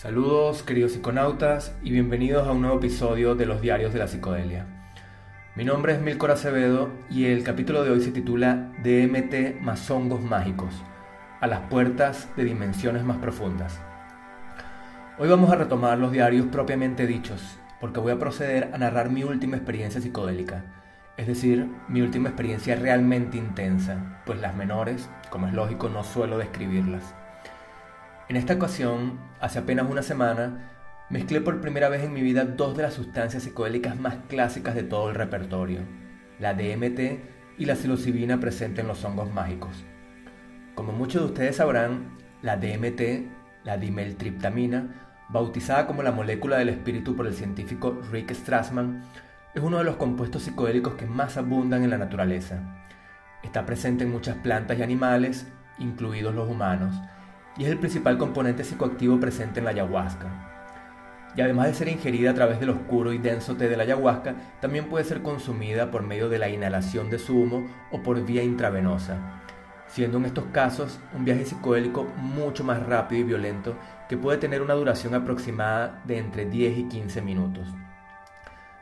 Saludos queridos psiconautas y bienvenidos a un nuevo episodio de los Diarios de la Psicodelia. Mi nombre es Milcor Acevedo y el capítulo de hoy se titula DMT más hongos mágicos, a las puertas de dimensiones más profundas. Hoy vamos a retomar los diarios propiamente dichos, porque voy a proceder a narrar mi última experiencia psicodélica, es decir, mi última experiencia realmente intensa, pues las menores, como es lógico, no suelo describirlas. En esta ocasión, hace apenas una semana, mezclé por primera vez en mi vida dos de las sustancias psicodélicas más clásicas de todo el repertorio, la DMT y la psilocibina presente en los hongos mágicos. Como muchos de ustedes sabrán, la DMT, la dimeltriptamina, bautizada como la molécula del espíritu por el científico Rick Strassman, es uno de los compuestos psicodélicos que más abundan en la naturaleza. Está presente en muchas plantas y animales, incluidos los humanos, y es el principal componente psicoactivo presente en la ayahuasca. Y además de ser ingerida a través del oscuro y denso té de la ayahuasca, también puede ser consumida por medio de la inhalación de su humo o por vía intravenosa, siendo en estos casos un viaje psicodélico mucho más rápido y violento que puede tener una duración aproximada de entre 10 y 15 minutos.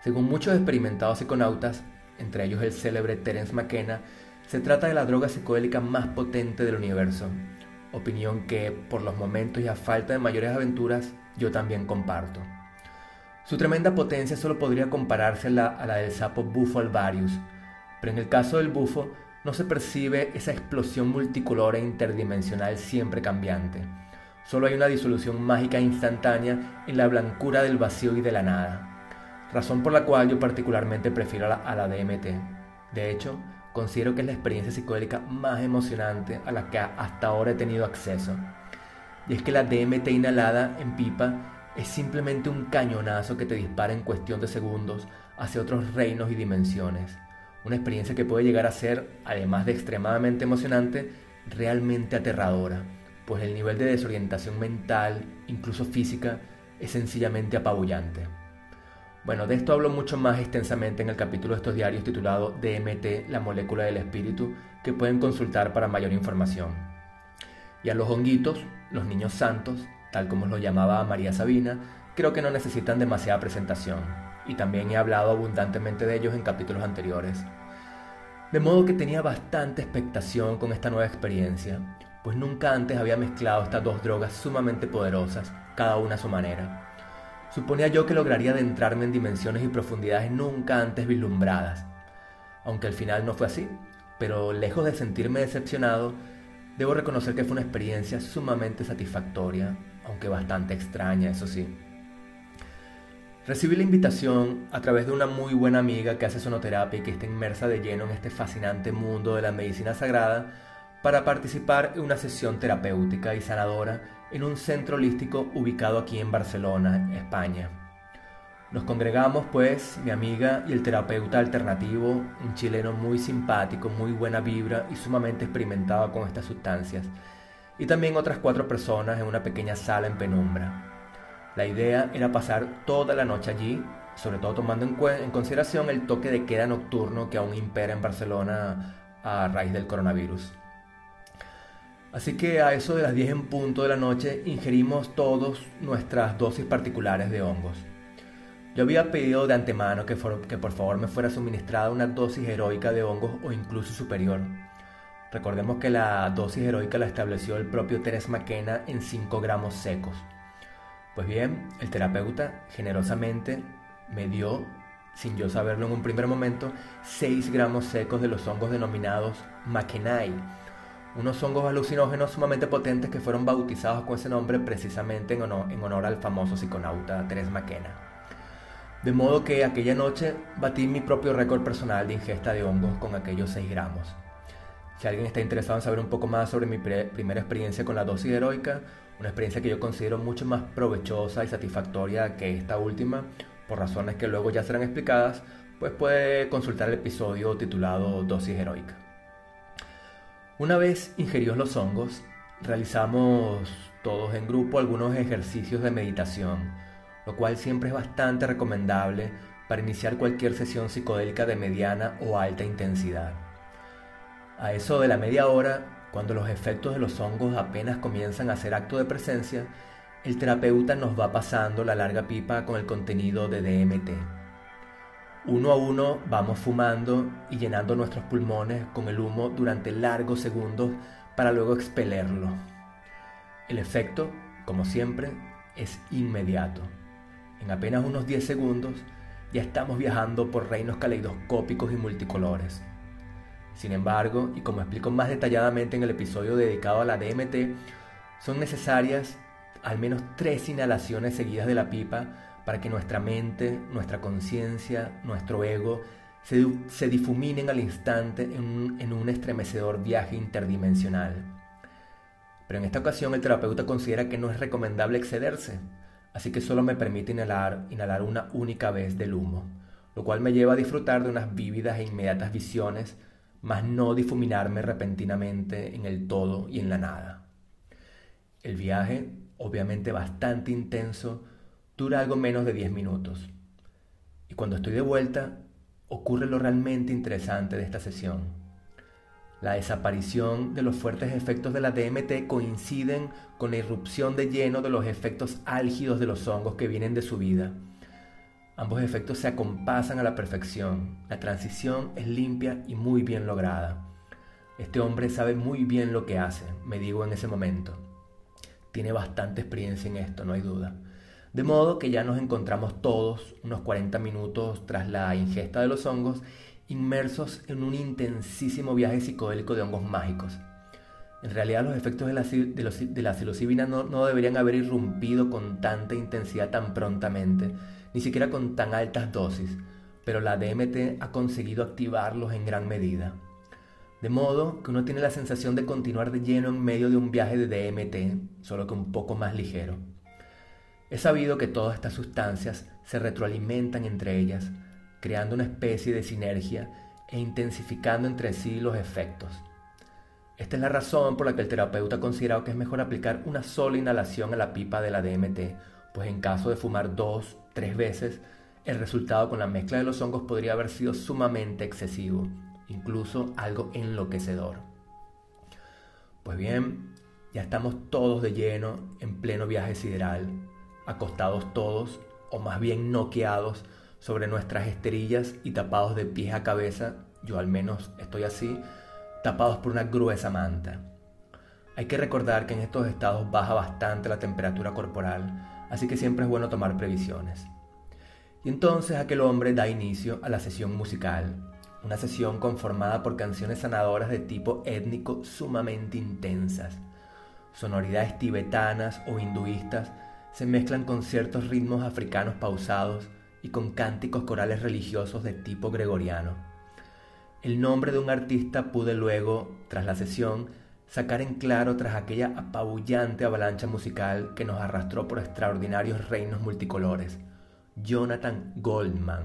Según muchos experimentados psiconautas, entre ellos el célebre Terence McKenna, se trata de la droga psicodélica más potente del universo, opinión que, por los momentos y a falta de mayores aventuras, yo también comparto. Su tremenda potencia solo podría comparársela a la del sapo bufo alvarius, pero en el caso del bufo no se percibe esa explosión multicolor e interdimensional siempre cambiante. Solo hay una disolución mágica instantánea en la blancura del vacío y de la nada, razón por la cual yo particularmente prefiero a la, a la. De hecho, considero que es la experiencia psicodélica más emocionante a la que hasta ahora he tenido acceso. Y es que la DMT inhalada en pipa es simplemente un cañonazo que te dispara en cuestión de segundos hacia otros reinos y dimensiones. Una experiencia que puede llegar a ser, además de extremadamente emocionante, realmente aterradora, pues el nivel de desorientación mental, incluso física, es sencillamente apabullante. Bueno, de esto hablo mucho más extensamente en el capítulo de estos diarios titulado DMT, la molécula del espíritu, que pueden consultar para mayor información. Y a los honguitos, los niños santos, tal como los llamaba María Sabina, creo que no necesitan demasiada presentación, y también he hablado abundantemente de ellos en capítulos anteriores. De modo que tenía bastante expectación con esta nueva experiencia, pues nunca antes había mezclado estas dos drogas sumamente poderosas, cada una a su manera. Suponía yo que lograría adentrarme en dimensiones y profundidades nunca antes vislumbradas. Aunque al final no fue así, pero lejos de sentirme decepcionado, debo reconocer que fue una experiencia sumamente satisfactoria, aunque bastante extraña, eso sí. Recibí la invitación a través de una muy buena amiga que hace sonoterapia y que está inmersa de lleno en este fascinante mundo de la medicina sagrada para participar en una sesión terapéutica y sanadora en un centro holístico ubicado aquí en Barcelona, España. Nos congregamos pues mi amiga y el terapeuta alternativo, un chileno muy simpático, muy buena vibra y sumamente experimentado con estas sustancias, y también otras cuatro personas en una pequeña sala en penumbra. La idea era pasar toda la noche allí, sobre todo tomando en, en consideración el toque de queda nocturno que aún impera en Barcelona a raíz del coronavirus. Así que a eso de las 10 en punto de la noche ingerimos todos nuestras dosis particulares de hongos. Yo había pedido de antemano que, por favor me fuera suministrada una dosis heroica de hongos o incluso superior. Recordemos que la dosis heroica la estableció el propio Teres McKenna en 5 gramos secos. Pues bien, el terapeuta generosamente me dio, sin yo saberlo en un primer momento, 6 gramos secos de los hongos denominados McKennae unos hongos alucinógenos sumamente potentes que fueron bautizados con ese nombre precisamente en honor, al famoso psiconauta Teres McKenna. De modo que aquella noche batí mi propio récord personal de ingesta de hongos con aquellos 6 gramos. Si alguien está interesado en saber un poco más sobre mi primera experiencia con la dosis heroica, una experiencia que yo considero mucho más provechosa y satisfactoria que esta última, por razones que luego ya serán explicadas, pues puede consultar el episodio titulado Dosis heroica. Una vez ingeridos los hongos, realizamos todos en grupo algunos ejercicios de meditación, lo cual siempre es bastante recomendable para iniciar cualquier sesión psicodélica de mediana o alta intensidad. A eso de la media hora, cuando los efectos de los hongos apenas comienzan a hacer acto de presencia, el terapeuta nos va pasando la larga pipa con el contenido de DMT. Uno a uno vamos fumando y llenando nuestros pulmones con el humo durante largos segundos para luego expelerlo. El efecto, como siempre, es inmediato. En apenas unos 10 segundos ya estamos viajando por reinos caleidoscópicos y multicolores. Sin embargo, y como explico más detalladamente en el episodio dedicado a la DMT, son necesarias al menos tres inhalaciones seguidas de la pipa para que nuestra mente, nuestra conciencia, nuestro ego se, difuminen al instante en un estremecedor viaje interdimensional. Pero en esta ocasión el terapeuta considera que no es recomendable excederse, así que solo me permite inhalar, inhalar una única vez del humo, lo cual me lleva a disfrutar de unas vívidas e inmediatas visiones, mas no difuminarme repentinamente en el todo y en la nada. El viaje, obviamente bastante intenso, dura algo menos de 10 minutos. Y cuando estoy de vuelta, ocurre lo realmente interesante de esta sesión. La desaparición de los fuertes efectos de la DMT coinciden con la irrupción de lleno de los efectos álgidos de los hongos que vienen de su vida. Ambos efectos se acompasan a la perfección. La transición es limpia y muy bien lograda. Este hombre sabe muy bien lo que hace, me digo en ese momento. Tiene bastante experiencia en esto, no hay duda. De modo que ya nos encontramos todos unos 40 minutos tras la ingesta de los hongos inmersos en un intensísimo viaje psicodélico de hongos mágicos. En realidad los efectos de la, de la psilocibina no, no deberían haber irrumpido con tanta intensidad tan prontamente, ni siquiera con tan altas dosis, pero la DMT ha conseguido activarlos en gran medida. De modo que uno tiene la sensación de continuar de lleno en medio de un viaje de DMT, solo que un poco más ligero. Es sabido que todas estas sustancias se retroalimentan entre ellas, creando una especie de sinergia e intensificando entre sí los efectos. Esta es la razón por la que el terapeuta ha considerado que es mejor aplicar una sola inhalación a la pipa de la DMT, pues en caso de fumar dos, tres veces, el resultado con la mezcla de los hongos podría haber sido sumamente excesivo, incluso algo enloquecedor. Pues bien, ya estamos todos de lleno en pleno viaje sideral, acostados todos, o más bien noqueados, sobre nuestras esterillas y tapados de pies a cabeza, yo al menos estoy así, tapados por una gruesa manta. Hay que recordar que en estos estados baja bastante la temperatura corporal, así que siempre es bueno tomar previsiones. Y entonces aquel hombre da inicio a la sesión musical, una sesión conformada por canciones sanadoras de tipo étnico sumamente intensas. Sonoridades tibetanas o hinduistas se mezclan con ciertos ritmos africanos pausados y con cánticos corales religiosos de tipo gregoriano. El nombre de un artista pude luego, tras la sesión, sacar en claro tras aquella apabullante avalancha musical que nos arrastró por extraordinarios reinos multicolores, Jonathan Goldman,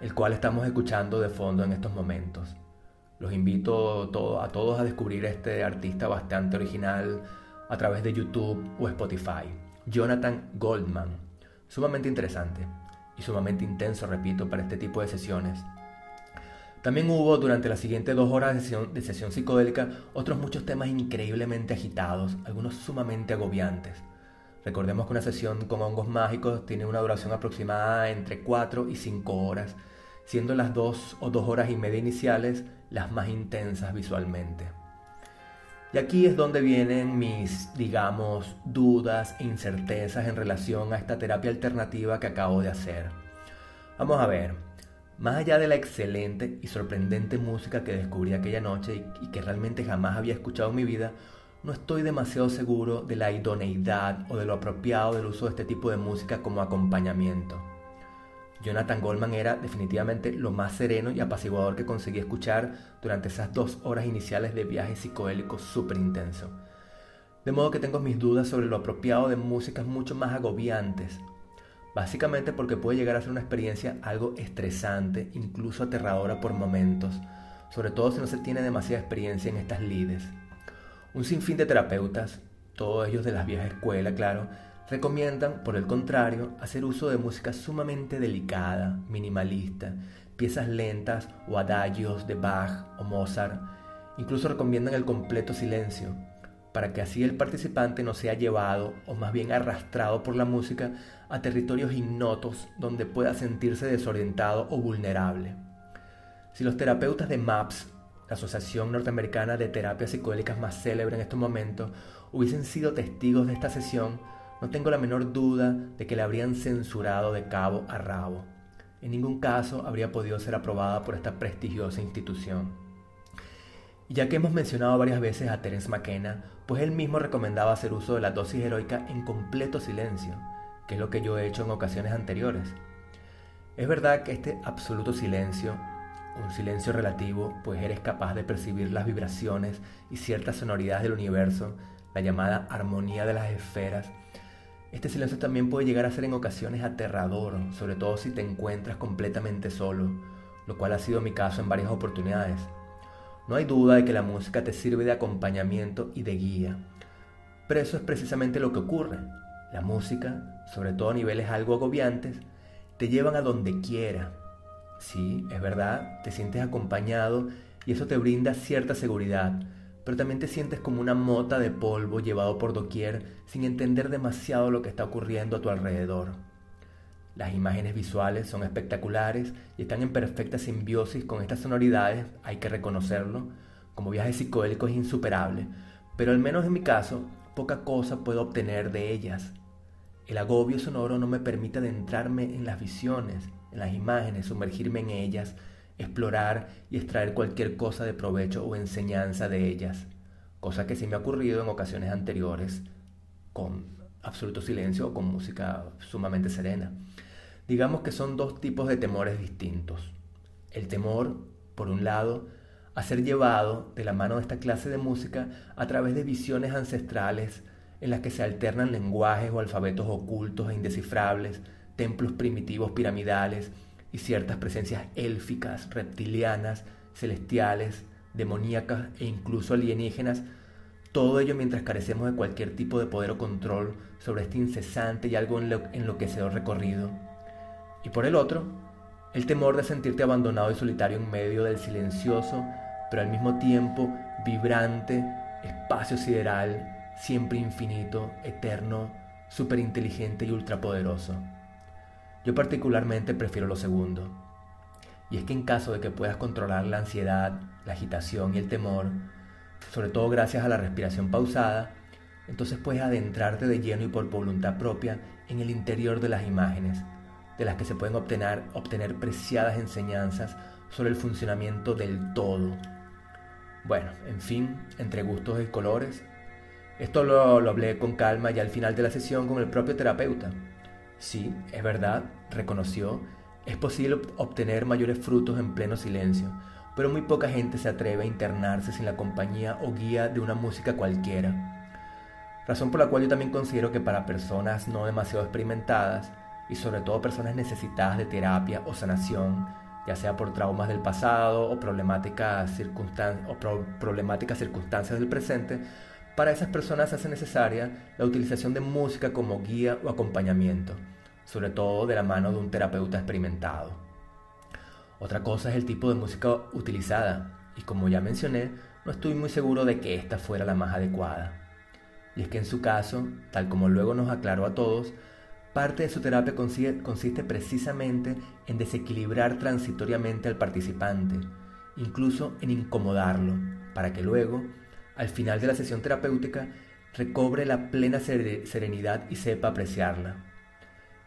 el cual estamos escuchando de fondo en estos momentos. Los invito a todos a descubrir este artista bastante original a través de YouTube o Spotify. Jonathan Goldman, sumamente interesante y sumamente intenso, repito, para este tipo de sesiones. También hubo durante las siguientes dos horas de sesión, de psicodélica otros muchos temas increíblemente agitados, algunos sumamente agobiantes. Recordemos que una sesión con hongos mágicos tiene una duración aproximada entre 4 y 5 horas, siendo las 2 o 2 horas y media iniciales las más intensas visualmente. Y aquí es donde vienen mis, digamos, dudas e incertezas en relación a esta terapia alternativa que acabo de hacer. Vamos a ver, más allá de la excelente y sorprendente música que descubrí aquella noche y que realmente jamás había escuchado en mi vida, no estoy demasiado seguro de la idoneidad o de lo apropiado del uso de este tipo de música como acompañamiento. Jonathan Goldman era definitivamente lo más sereno y apaciguador que conseguí escuchar durante esas dos horas iniciales de viaje psicodélico súper intenso. De modo que tengo mis dudas sobre lo apropiado de músicas mucho más agobiantes, básicamente porque puede llegar a ser una experiencia algo estresante, incluso aterradora por momentos, sobre todo si no se tiene demasiada experiencia en estas lides. Un sinfín de terapeutas, todos ellos de las viejas escuela, claro, Recomiendan, por el contrario, hacer uso de música sumamente delicada, minimalista, piezas lentas o adagios de Bach o Mozart. Incluso recomiendan el completo silencio, para que así el participante no sea llevado o más bien arrastrado por la música a territorios ignotos donde pueda sentirse desorientado o vulnerable. Si los terapeutas de MAPS, la Asociación Norteamericana de Terapias Psicodélicas más célebre en estos momentos, hubiesen sido testigos de esta sesión, no tengo la menor duda de que la habrían censurado de cabo a rabo. En ningún caso habría podido ser aprobada por esta prestigiosa institución. Y ya que hemos mencionado varias veces a Terence McKenna, pues él mismo recomendaba hacer uso de la dosis heroica en completo silencio, que es lo que yo he hecho en ocasiones anteriores. Es verdad que este absoluto silencio, un silencio relativo, pues eres capaz de percibir las vibraciones y ciertas sonoridades del universo, la llamada armonía de las esferas, este silencio también puede llegar a ser en ocasiones aterrador, sobre todo si te encuentras completamente solo, lo cual ha sido mi caso en varias oportunidades. No hay duda de que la música te sirve de acompañamiento y de guía. Pero eso es precisamente lo que ocurre. La música, sobre todo a niveles algo agobiantes, te llevan a donde quiera. Sí, es verdad, te sientes acompañado y eso te brinda cierta seguridad, pero también te sientes como una mota de polvo llevado por doquier sin entender demasiado lo que está ocurriendo a tu alrededor. Las imágenes visuales son espectaculares y están en perfecta simbiosis con estas sonoridades, hay que reconocerlo. Como viaje psicodélico es insuperable, pero al menos en mi caso, poca cosa puedo obtener de ellas. El agobio sonoro no me permite adentrarme en las visiones, en las imágenes, sumergirme en ellas, explorar y extraer cualquier cosa de provecho o enseñanza de ellas, cosa que sí me ha ocurrido en ocasiones anteriores con absoluto silencio o con música sumamente serena. Digamos que son dos tipos de temores distintos. El temor, por un lado, a ser llevado de la mano de esta clase de música a través de visiones ancestrales en las que se alternan lenguajes o alfabetos ocultos e indescifrables, templos primitivos piramidales y ciertas presencias élficas, reptilianas, celestiales, demoníacas e incluso alienígenas, todo ello mientras carecemos de cualquier tipo de poder o control sobre este incesante y algo enloquecedor recorrido y por el otro, el temor de sentirte abandonado y solitario en medio del silencioso, pero al mismo tiempo vibrante espacio sideral, siempre infinito, eterno, superinteligente y ultrapoderoso. Yo particularmente prefiero lo segundo. Y es que en caso de que puedas controlar la ansiedad, la agitación y el temor, sobre todo gracias a la respiración pausada, entonces puedes adentrarte de lleno y por voluntad propia en el interior de las imágenes, de las que se pueden obtener, obtener preciadas enseñanzas sobre el funcionamiento del todo. Bueno, en fin, entre gustos y colores. Esto lo, lo hablé con calma ya al final de la sesión con el propio terapeuta. Sí, es verdad, reconoció, es posible obtener mayores frutos en pleno silencio, pero muy poca gente se atreve a internarse sin la compañía o guía de una música cualquiera. Razón por la cual yo también considero que para personas no demasiado experimentadas, y sobre todo personas necesitadas de terapia o sanación, ya sea por traumas del pasado o problemáticas, o problemáticas circunstancias del presente, para esas personas hace necesaria la utilización de música como guía o acompañamiento, sobre todo de la mano de un terapeuta experimentado. Otra cosa es el tipo de música utilizada, y como ya mencioné, no estoy muy seguro de que esta fuera la más adecuada. Y es que en su caso, tal como luego nos aclaró a todos, Parte de su terapia consiste precisamente en desequilibrar transitoriamente al participante, incluso en incomodarlo, para que luego, al final de la sesión terapéutica, recobre la plena serenidad y sepa apreciarla.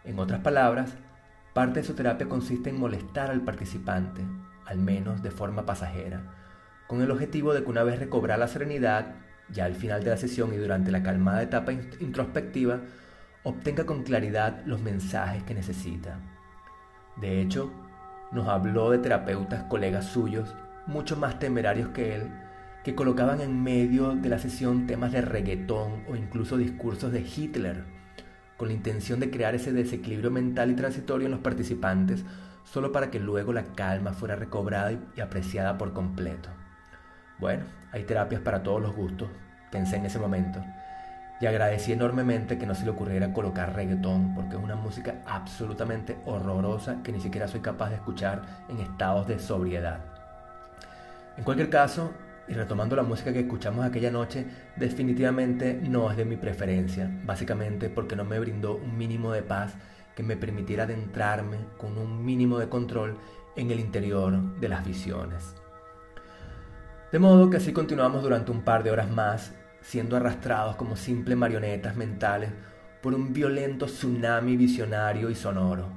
En otras palabras, parte de su terapia consiste en molestar al participante, al menos de forma pasajera, con el objetivo de que una vez recobrada la serenidad, ya al final de la sesión y durante la calmada etapa introspectiva, obtenga con claridad los mensajes que necesita. De hecho, nos habló de terapeutas, colegas suyos, mucho más temerarios que él, que colocaban en medio de la sesión temas de reggaetón o incluso discursos de Hitler, con la intención de crear ese desequilibrio mental y transitorio en los participantes, solo para que luego la calma fuera recobrada y apreciada por completo. Bueno, hay terapias para todos los gustos, pensé en ese momento y agradecí enormemente que no se le ocurriera colocar reggaetón porque es una música absolutamente horrorosa que ni siquiera soy capaz de escuchar en estados de sobriedad. En cualquier caso, y retomando la música que escuchamos aquella noche, definitivamente no es de mi preferencia, básicamente porque no me brindó un mínimo de paz que me permitiera adentrarme con un mínimo de control en el interior de las visiones. De modo que así continuamos durante un par de horas más, siendo arrastrados como simples marionetas mentales por un violento tsunami visionario y sonoro.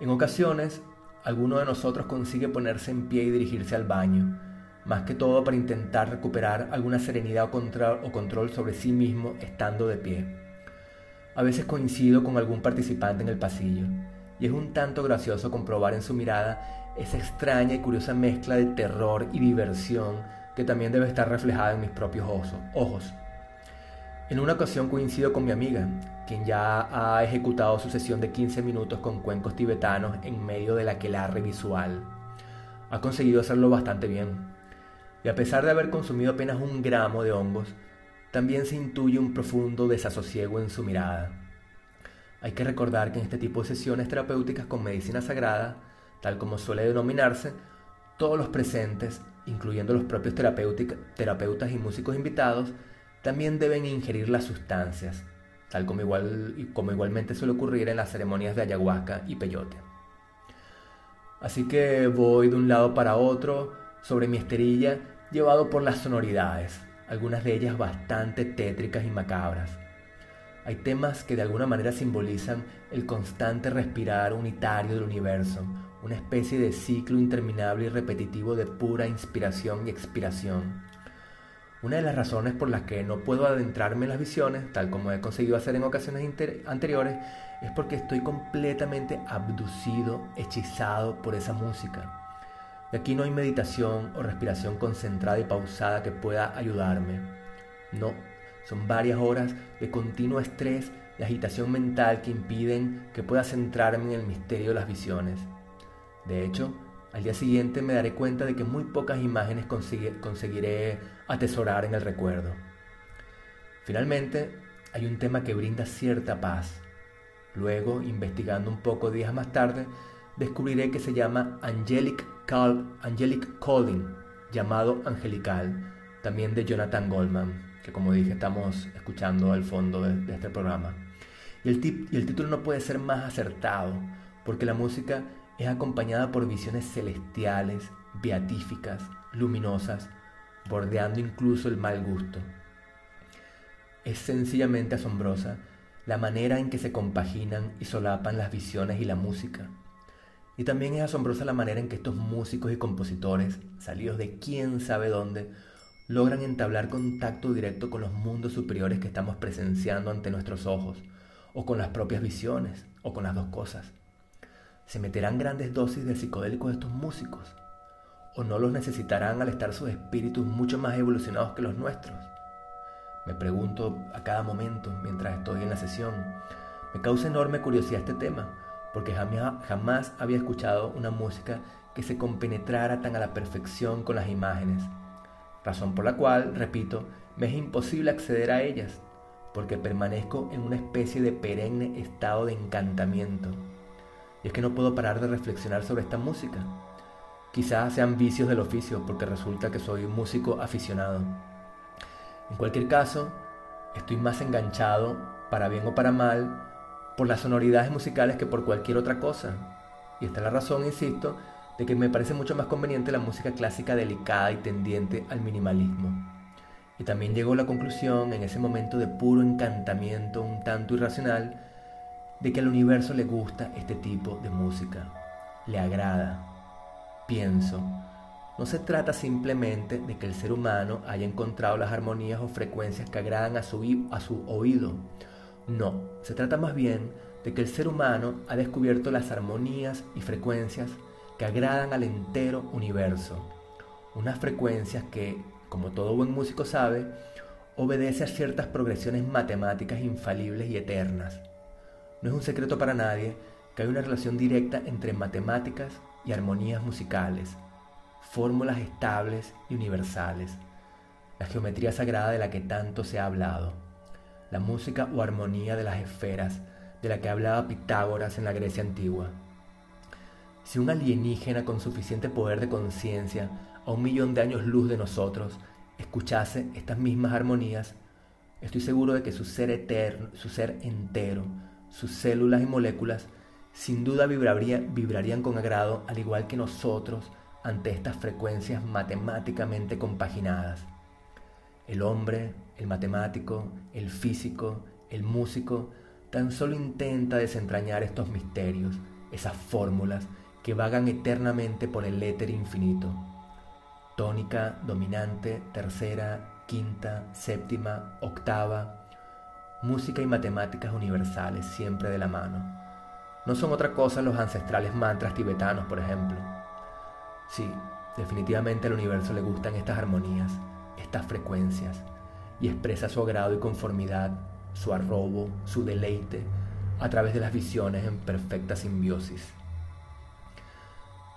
En ocasiones, alguno de nosotros consigue ponerse en pie y dirigirse al baño, más que todo para intentar recuperar alguna serenidad o control, o control sobre sí mismo estando de pie. A veces coincido con algún participante en el pasillo, y es un tanto gracioso comprobar en su mirada esa extraña y curiosa mezcla de terror y diversión que también debe estar reflejada en mis propios ojos. En una ocasión coincido con mi amiga, quien ya ha ejecutado su sesión de 15 minutos con cuencos tibetanos en medio de la aquelarre visual. Ha conseguido hacerlo bastante bien y a pesar de haber consumido apenas un gramo de hongos, también se intuye un profundo desasosiego en su mirada. Hay que recordar que en este tipo de sesiones terapéuticas con medicina sagrada, tal como suele denominarse, todos los presentes, incluyendo los propios terapeutas y músicos invitados, también deben ingerir las sustancias, tal como, igual, como igualmente suele ocurrir en las ceremonias de ayahuasca y peyote. Así que voy de un lado para otro, sobre mi esterilla llevado por las sonoridades, algunas de ellas bastante tétricas y macabras. Hay temas que de alguna manera simbolizan el constante respirar unitario del universo, una especie de ciclo interminable y repetitivo de pura inspiración y expiración. Una de las razones por las que no puedo adentrarme en las visiones, tal como he conseguido hacer en ocasiones anteriores, es porque estoy completamente abducido, hechizado por esa música. Y aquí no hay meditación o respiración concentrada y pausada que pueda ayudarme. No, son varias horas de continuo estrés y agitación mental que impiden que pueda centrarme en el misterio de las visiones. De hecho, al día siguiente me daré cuenta de que muy pocas imágenes conseguiré atesorar en el recuerdo. Finalmente, hay un tema que brinda cierta paz. Luego, investigando un poco días más tarde, descubriré que se llama Angelic, Angelic Calling, llamado Angelical, también de Jonathan Goldman, que como dije estamos escuchando al fondo de, este programa. Y el, y el título no puede ser más acertado, porque la música es acompañada por visiones celestiales, beatíficas, luminosas, bordeando incluso el mal gusto. Es sencillamente asombrosa la manera en que se compaginan y solapan las visiones y la música. Y también es asombrosa la manera en que estos músicos y compositores, salidos de quién sabe dónde, logran entablar contacto directo con los mundos superiores que estamos presenciando ante nuestros ojos, o con las propias visiones, o con las dos cosas. ¿Se meterán grandes dosis de psicodélicos estos músicos? ¿O no los necesitarán al estar sus espíritus mucho más evolucionados que los nuestros? Me pregunto a cada momento mientras estoy en la sesión. Me causa enorme curiosidad este tema, porque jamás había escuchado una música que se compenetrara tan a la perfección con las imágenes, razón por la cual, repito, me es imposible acceder a ellas, porque permanezco en una especie de perenne estado de encantamiento. Y es que no puedo parar de reflexionar sobre esta música. Quizás sean vicios del oficio, porque resulta que soy un músico aficionado. En cualquier caso, estoy más enganchado, para bien o para mal, por las sonoridades musicales que por cualquier otra cosa. Y esta es la razón, insisto, de que me parece mucho más conveniente la música clásica delicada y tendiente al minimalismo. Y también llegó a la conclusión, en ese momento de puro encantamiento un tanto irracional, de que al universo le gusta este tipo de música, le agrada. Pienso, no se trata simplemente de que el ser humano haya encontrado las armonías o frecuencias que agradan a su, a su oído, no, se trata más bien de que el ser humano ha descubierto las armonías y frecuencias que agradan al entero universo. Unas frecuencias que, como todo buen músico sabe, obedece a ciertas progresiones matemáticas infalibles y eternas. No es un secreto para nadie que hay una relación directa entre matemáticas y armonías musicales, fórmulas estables y universales, la geometría sagrada de la que tanto se ha hablado la música o armonía de las esferas, de la que hablaba Pitágoras en la Grecia antigua. Si un alienígena con suficiente poder de conciencia a un millón de años luz de nosotros, escuchase estas mismas armonías, estoy seguro de que su ser eterno, su ser entero, sus células y moléculas, sin duda vibrarían con agrado, al igual que nosotros, ante estas frecuencias matemáticamente compaginadas. El hombre, el matemático, el físico, el músico, tan solo intenta desentrañar estos misterios, esas fórmulas que vagan eternamente por el éter infinito. Tónica, dominante, tercera, quinta, séptima, octava, música y matemáticas universales siempre de la mano. No son otra cosa los ancestrales mantras tibetanos, por ejemplo. Sí, definitivamente al universo le gustan estas armonías, estas frecuencias, y expresa su agrado y conformidad, su arrobo, su deleite, a través de las visiones en perfecta simbiosis.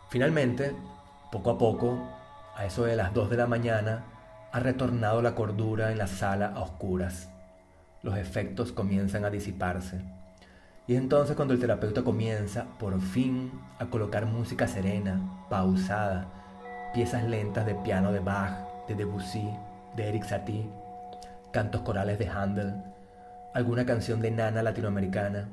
Finalmente, poco a poco, a eso de las 2 de la mañana, ha retornado la cordura en la sala a oscuras. Los efectos comienzan a disiparse. Y es entonces cuando el terapeuta comienza, por fin, a colocar música serena, pausada, piezas lentas de piano de Bach, de Debussy, de Eric Satie, cantos corales de Handel, alguna canción de nana latinoamericana.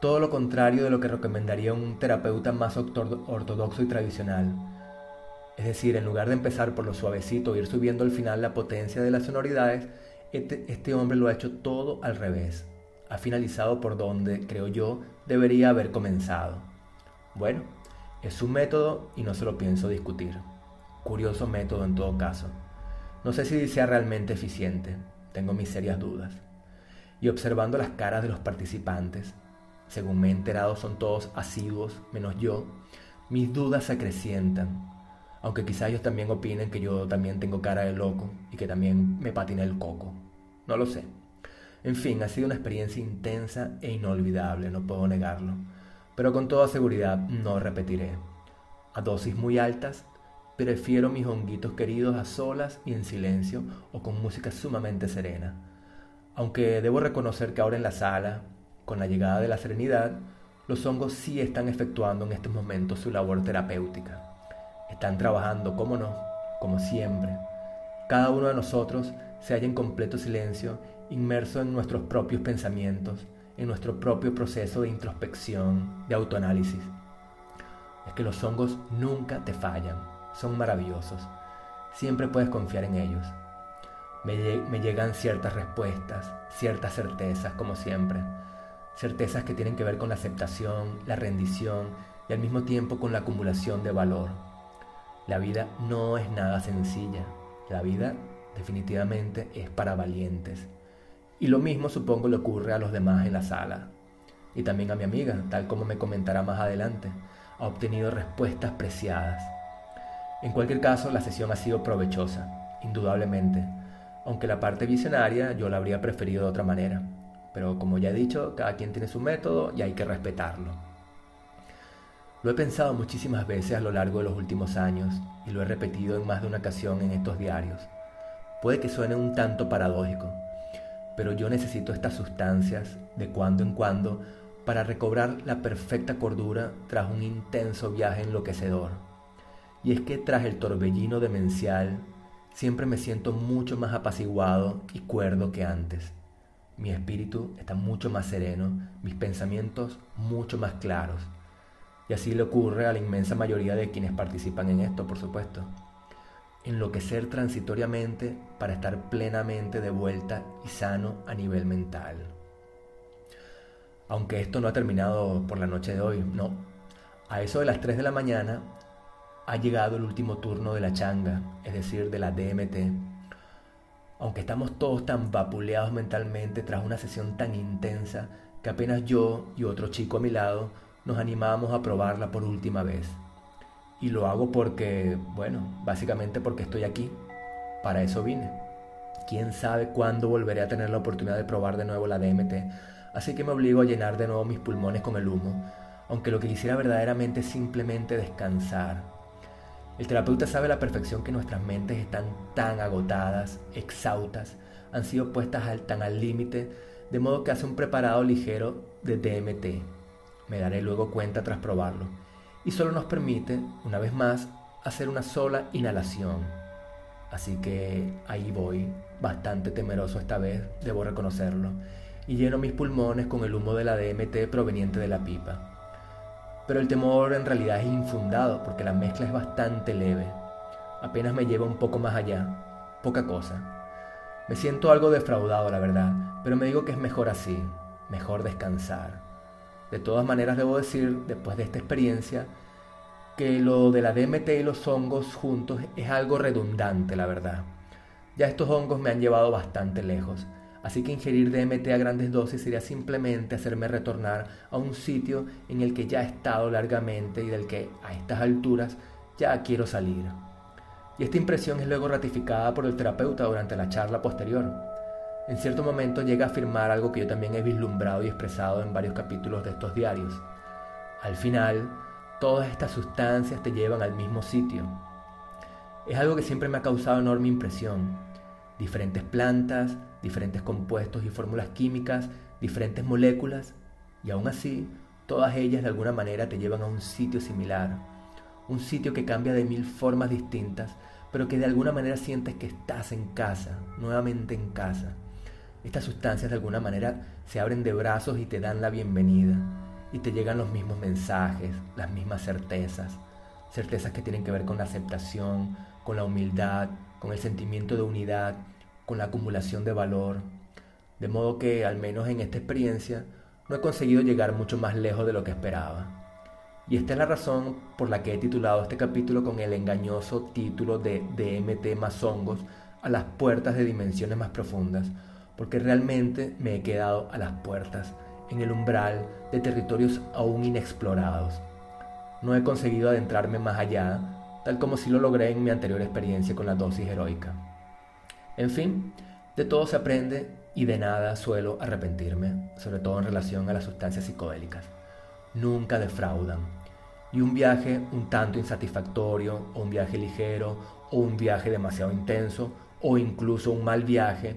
Todo lo contrario de lo que recomendaría un terapeuta más ortodoxo y tradicional. Es decir, en lugar de empezar por lo suavecito e ir subiendo al final la potencia de las sonoridades, este, este hombre lo ha hecho todo al revés ha finalizado por donde, creo yo, debería haber comenzado. Bueno, es su método y no se lo pienso discutir. Curioso método en todo caso. No sé si sea realmente eficiente, tengo mis serias dudas. Y observando las caras de los participantes, según me he enterado son todos asiduos, menos yo, mis dudas se acrecientan. Aunque quizá ellos también opinen que yo también tengo cara de loco y que también me patina el coco. No lo sé. En fin, ha sido una experiencia intensa e inolvidable, no puedo negarlo. Pero con toda seguridad no repetiré. A dosis muy altas, prefiero mis honguitos queridos a solas y en silencio o con música sumamente serena. Aunque debo reconocer que ahora en la sala, con la llegada de la serenidad, los hongos sí están efectuando en estos momentos su labor terapéutica. Están trabajando, como no, como siempre. Cada uno de nosotros se halla en completo silencio inmerso en nuestros propios pensamientos, en nuestro propio proceso de introspección, de autoanálisis. Es que los hongos nunca te fallan, son maravillosos, siempre puedes confiar en ellos. Me, me llegan ciertas respuestas, ciertas certezas, como siempre, certezas que tienen que ver con la aceptación, la rendición y al mismo tiempo con la acumulación de valor. La vida no es nada sencilla, la vida definitivamente es para valientes. Y lo mismo supongo le ocurre a los demás en la sala. Y también a mi amiga, tal como me comentará más adelante. Ha obtenido respuestas preciadas. En cualquier caso, la sesión ha sido provechosa, indudablemente, aunque la parte visionaria yo la habría preferido de otra manera. Pero como ya he dicho, cada quien tiene su método y hay que respetarlo. Lo he pensado muchísimas veces a lo largo de los últimos años y lo he repetido en más de una ocasión en estos diarios. Puede que suene un tanto paradójico, pero yo necesito estas sustancias de cuando en cuando para recobrar la perfecta cordura tras un intenso viaje enloquecedor. Y es que tras el torbellino demencial, siempre me siento mucho más apaciguado y cuerdo que antes. Mi espíritu está mucho más sereno, mis pensamientos mucho más claros. Y así le ocurre a la inmensa mayoría de quienes participan en esto, por supuesto enloquecer transitoriamente para estar plenamente de vuelta y sano a nivel mental. Aunque esto no ha terminado por la noche de hoy, no. A eso de las 3 de la mañana ha llegado el último turno de la changa, es decir, de la DMT. Aunque estamos todos tan vapuleados mentalmente tras una sesión tan intensa que apenas yo y otro chico a mi lado nos animamos a probarla por última vez. Y lo hago porque, bueno, básicamente porque estoy aquí. Para eso vine. Quién sabe cuándo volveré a tener la oportunidad de probar de nuevo la DMT. Así que me obligo a llenar de nuevo mis pulmones con el humo. Aunque lo que quisiera verdaderamente es simplemente descansar. El terapeuta sabe a la perfección que nuestras mentes están tan agotadas, exhaustas, han sido puestas al, tan al límite, de modo que hace un preparado ligero de DMT. Me daré luego cuenta tras probarlo y solo nos permite, una vez más, hacer una sola inhalación. Así que ahí voy, bastante temeroso esta vez, debo reconocerlo, y lleno mis pulmones con el humo de la DMT proveniente de la pipa. Pero el temor en realidad es infundado porque la mezcla es bastante leve. Apenas me lleva un poco más allá, poca cosa. Me siento algo defraudado, la verdad, pero me digo que es mejor así, mejor descansar. De todas maneras debo decir, después de esta experiencia, que lo de la DMT y los hongos juntos es algo redundante, la verdad. Ya estos hongos me han llevado bastante lejos, así que ingerir DMT a grandes dosis sería simplemente hacerme retornar a un sitio en el que ya he estado largamente y del que a estas alturas ya quiero salir. Y esta impresión es luego ratificada por el terapeuta durante la charla posterior. En cierto momento llega a afirmar algo que yo también he vislumbrado y expresado en varios capítulos de estos diarios. Al final, todas estas sustancias te llevan al mismo sitio. Es algo que siempre me ha causado enorme impresión. Diferentes plantas, diferentes compuestos y fórmulas químicas, diferentes moléculas, y aún así, todas ellas de alguna manera te llevan a un sitio similar. Un sitio que cambia de mil formas distintas, pero que de alguna manera sientes que estás en casa, nuevamente en casa. Estas sustancias de alguna manera se abren de brazos y te dan la bienvenida y te llegan los mismos mensajes, las mismas certezas, certezas que tienen que ver con la aceptación, con la humildad, con el sentimiento de unidad, con la acumulación de valor. De modo que, al menos en esta experiencia, no he conseguido llegar mucho más lejos de lo que esperaba. Y esta es la razón por la que he titulado este capítulo con el engañoso título de DMT más hongos a las puertas de dimensiones más profundas, porque realmente me he quedado a las puertas en el umbral de territorios aún inexplorados. No he conseguido adentrarme más allá, tal como si lo logré en mi anterior experiencia con la dosis heroica. En fin, de todo se aprende y de nada suelo arrepentirme, sobre todo en relación a las sustancias psicodélicas. Nunca defraudan. Y un viaje un tanto insatisfactorio, o un viaje ligero, o un viaje demasiado intenso, o incluso un mal viaje,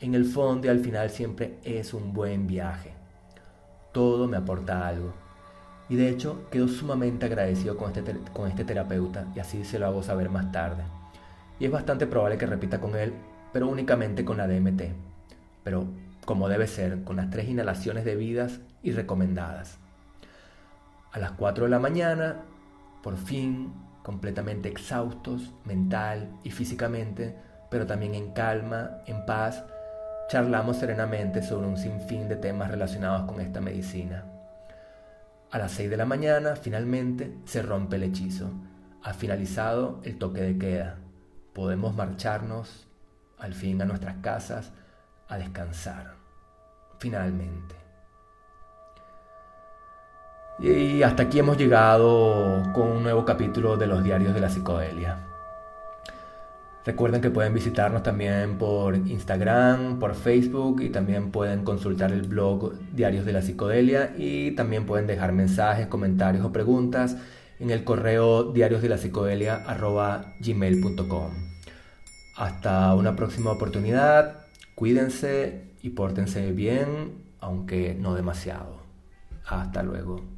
en el fondo y al final siempre es un buen viaje todo me aporta algo. Y de hecho quedo sumamente agradecido con este, con este terapeuta y así se lo hago saber más tarde. Y es bastante probable que repita con él, pero únicamente con la DMT. Pero como debe ser, con las tres inhalaciones debidas y recomendadas. A las 4 de la mañana, por fin, completamente exhaustos, mental y físicamente, pero también en calma, en paz, charlamos serenamente sobre un sinfín de temas relacionados con esta medicina. A las 6 de la mañana, finalmente, se rompe el hechizo. Ha finalizado el toque de queda. Podemos marcharnos al fin a nuestras casas a descansar. Finalmente. Y hasta aquí hemos llegado con un nuevo capítulo de los diarios de la psicodelia. Recuerden que pueden visitarnos también por Instagram, por Facebook y también pueden consultar el blog Diarios de la Psicodelia y también pueden dejar mensajes, comentarios o preguntas en el correo diariosdelapsicodelia.gmail.com Hasta una próxima oportunidad, cuídense y pórtense bien, aunque no demasiado. Hasta luego.